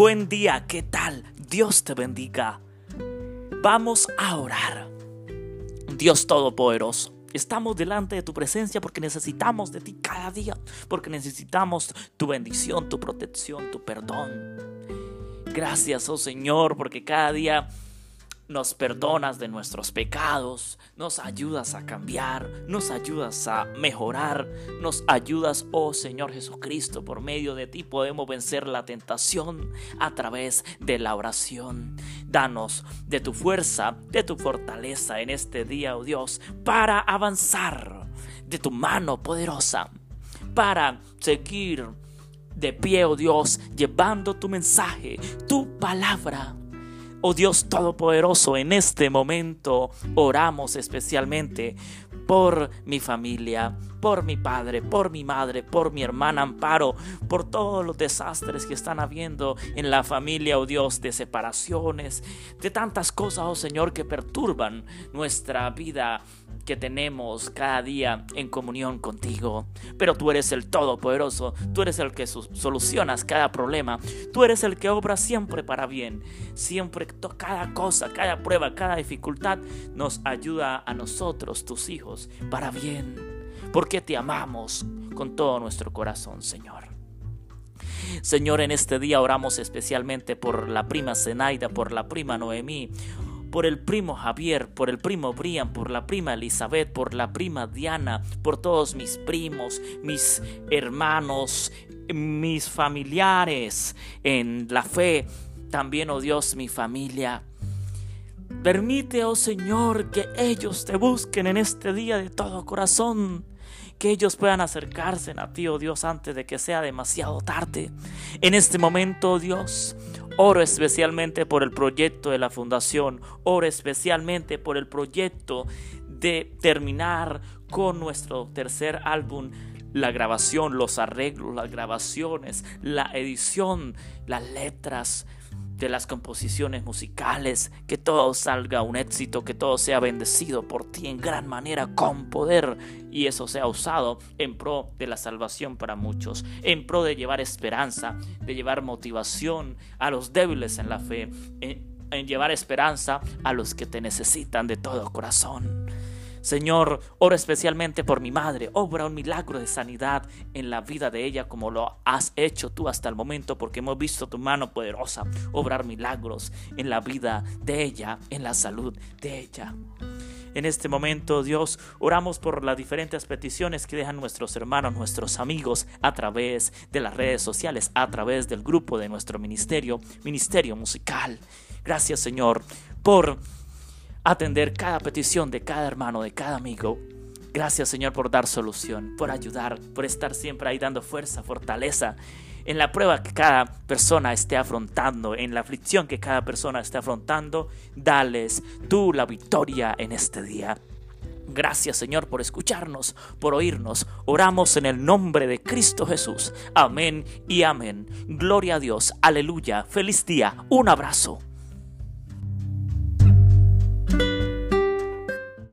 Buen día, ¿qué tal? Dios te bendiga. Vamos a orar. Dios Todopoderoso. Estamos delante de tu presencia porque necesitamos de ti cada día, porque necesitamos tu bendición, tu protección, tu perdón. Gracias, oh Señor, porque cada día nos perdonas de nuestros pecados, nos ayudas a cambiar, nos ayudas a mejorar, nos ayudas, oh Señor Jesucristo, por medio de ti podemos vencer la tentación a través de la oración. Danos de tu fuerza, de tu fortaleza en este día, oh Dios, para avanzar, de tu mano poderosa, para seguir de pie, oh Dios, llevando tu mensaje, tu palabra Oh Dios Todopoderoso, en este momento oramos especialmente por mi familia, por mi padre, por mi madre, por mi hermana Amparo, por todos los desastres que están habiendo en la familia, oh Dios, de separaciones, de tantas cosas, oh Señor, que perturban nuestra vida que tenemos cada día en comunión contigo. Pero tú eres el Todopoderoso, tú eres el que solucionas cada problema, tú eres el que obra siempre para bien. Siempre cada cosa, cada prueba, cada dificultad nos ayuda a nosotros, tus hijos, para bien. Porque te amamos con todo nuestro corazón, Señor. Señor, en este día oramos especialmente por la prima Zenaida, por la prima Noemí por el primo Javier, por el primo Brian, por la prima Elizabeth, por la prima Diana, por todos mis primos, mis hermanos, mis familiares en la fe, también, oh Dios, mi familia. Permite, oh Señor, que ellos te busquen en este día de todo corazón que ellos puedan acercarse a ti, oh Dios, antes de que sea demasiado tarde. En este momento, oh Dios, oro especialmente por el proyecto de la fundación, oro especialmente por el proyecto de terminar con nuestro tercer álbum la grabación, los arreglos, las grabaciones, la edición, las letras, de las composiciones musicales, que todo salga un éxito, que todo sea bendecido por ti en gran manera, con poder, y eso sea usado en pro de la salvación para muchos, en pro de llevar esperanza, de llevar motivación a los débiles en la fe, en, en llevar esperanza a los que te necesitan de todo corazón. Señor, oro especialmente por mi madre. Obra un milagro de sanidad en la vida de ella como lo has hecho tú hasta el momento porque hemos visto tu mano poderosa obrar milagros en la vida de ella, en la salud de ella. En este momento, Dios, oramos por las diferentes peticiones que dejan nuestros hermanos, nuestros amigos, a través de las redes sociales, a través del grupo de nuestro ministerio, Ministerio Musical. Gracias, Señor, por atender cada petición de cada hermano, de cada amigo. Gracias Señor por dar solución, por ayudar, por estar siempre ahí dando fuerza, fortaleza en la prueba que cada persona esté afrontando, en la aflicción que cada persona esté afrontando. Dales tú la victoria en este día. Gracias Señor por escucharnos, por oírnos. Oramos en el nombre de Cristo Jesús. Amén y amén. Gloria a Dios. Aleluya. Feliz día. Un abrazo.